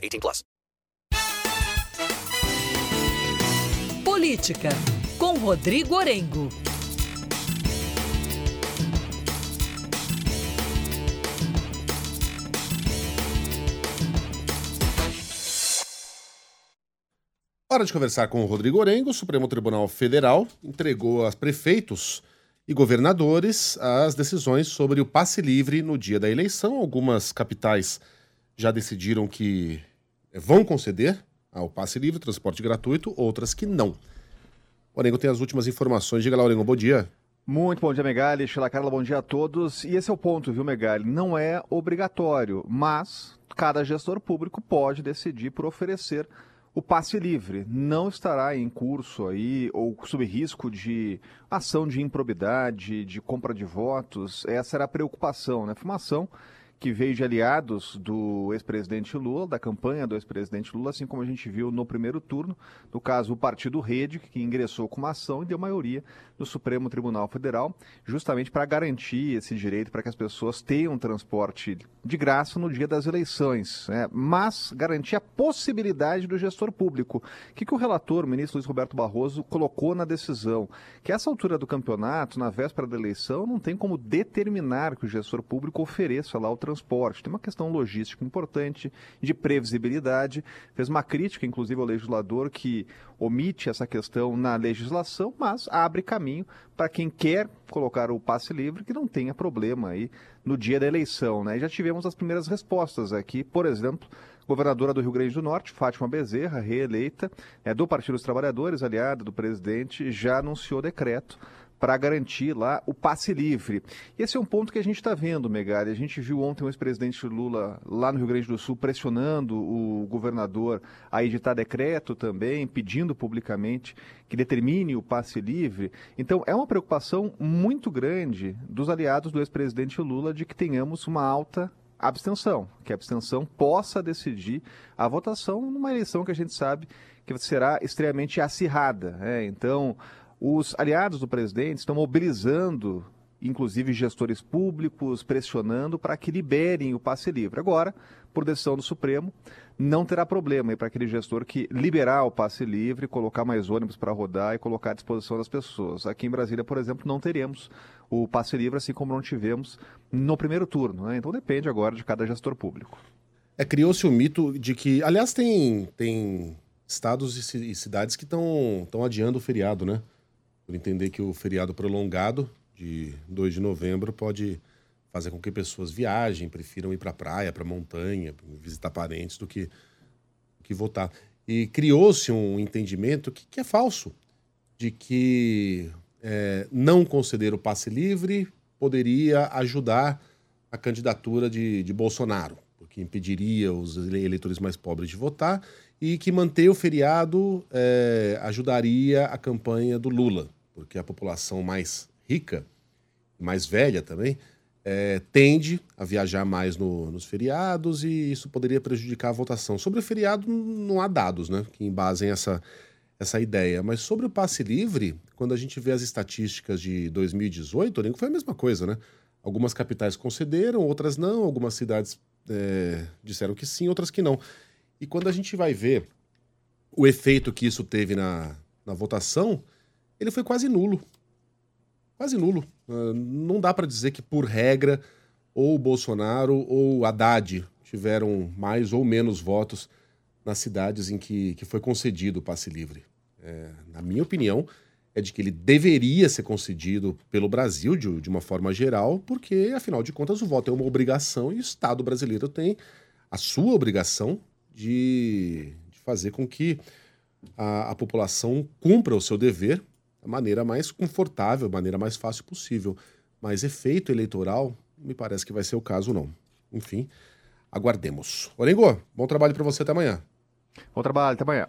18 plus. Política, com Rodrigo Orengo. Hora de conversar com o Rodrigo Orengo. O Supremo Tribunal Federal entregou a prefeitos e governadores as decisões sobre o passe livre no dia da eleição. Algumas capitais já decidiram que vão conceder ao passe livre, transporte gratuito, outras que não. O Orengo tem as últimas informações. Diga lá, Orengo, bom dia. Muito bom dia, Megali. Sheila Carla, bom dia a todos. E esse é o ponto, viu, Megali? Não é obrigatório, mas cada gestor público pode decidir por oferecer o passe livre. Não estará em curso aí, ou sob risco de ação de improbidade, de compra de votos. Essa era a preocupação, né? Informação que veio de aliados do ex-presidente Lula, da campanha do ex-presidente Lula, assim como a gente viu no primeiro turno, no caso o Partido Rede, que ingressou com uma ação e deu maioria no Supremo Tribunal Federal, justamente para garantir esse direito para que as pessoas tenham transporte de graça no dia das eleições, né? mas garantir a possibilidade do gestor público. O que, que o relator, o ministro Luiz Roberto Barroso, colocou na decisão? Que essa altura do campeonato, na véspera da eleição, não tem como determinar que o gestor público ofereça lá o transporte. Tem uma questão logística importante, de previsibilidade. Fez uma crítica, inclusive, ao legislador que omite essa questão na legislação, mas abre caminho para quem quer colocar o passe livre que não tenha problema aí no dia da eleição. Né? E já tivemos as primeiras respostas aqui, por exemplo, governadora do Rio Grande do Norte, Fátima Bezerra, reeleita, é, do Partido dos Trabalhadores, aliada do presidente, já anunciou decreto para garantir lá o passe livre. Esse é um ponto que a gente está vendo, Megali. A gente viu ontem o ex-presidente Lula lá no Rio Grande do Sul pressionando o governador a editar decreto também, pedindo publicamente que determine o passe livre. Então, é uma preocupação muito grande dos aliados do ex-presidente Lula de que tenhamos uma alta abstenção, que a abstenção possa decidir a votação numa eleição que a gente sabe que será extremamente acirrada. Né? Então, os aliados do presidente estão mobilizando, inclusive gestores públicos, pressionando para que liberem o passe livre. Agora, por decisão do Supremo, não terá problema para aquele gestor que liberar o passe livre, colocar mais ônibus para rodar e colocar à disposição das pessoas. Aqui em Brasília, por exemplo, não teremos o passe livre, assim como não tivemos no primeiro turno. Né? Então depende agora de cada gestor público. É, criou-se o mito de que, aliás, tem, tem estados e cidades que estão adiando o feriado, né? Por entender que o feriado prolongado de 2 de novembro pode fazer com que pessoas viajem, prefiram ir para a praia, para a montanha, visitar parentes, do que, que votar. E criou-se um entendimento que, que, é falso, de que é, não conceder o passe livre poderia ajudar a candidatura de, de Bolsonaro, porque impediria os eleitores mais pobres de votar e que manter o feriado é, ajudaria a campanha do Lula porque a população mais rica, mais velha também, é, tende a viajar mais no, nos feriados e isso poderia prejudicar a votação. Sobre o feriado, não há dados né, que embasem essa, essa ideia. Mas sobre o passe livre, quando a gente vê as estatísticas de 2018, foi a mesma coisa, né? Algumas capitais concederam, outras não, algumas cidades é, disseram que sim, outras que não. E quando a gente vai ver o efeito que isso teve na, na votação, ele foi quase nulo. Quase nulo. Uh, não dá para dizer que, por regra, ou Bolsonaro ou Haddad tiveram mais ou menos votos nas cidades em que, que foi concedido o passe livre. É, na minha opinião, é de que ele deveria ser concedido pelo Brasil de, de, uma forma geral, porque, afinal de contas, o voto é uma obrigação e o Estado brasileiro tem a sua obrigação de, de fazer com que a, a população cumpra o seu dever da maneira mais confortável, maneira mais fácil possível. Mas efeito eleitoral, me parece que vai ser o caso, não. Enfim. aguardemos. Orengo, bom trabalho para você até amanhã. Bom trabalho, até amanhã.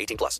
18 plus.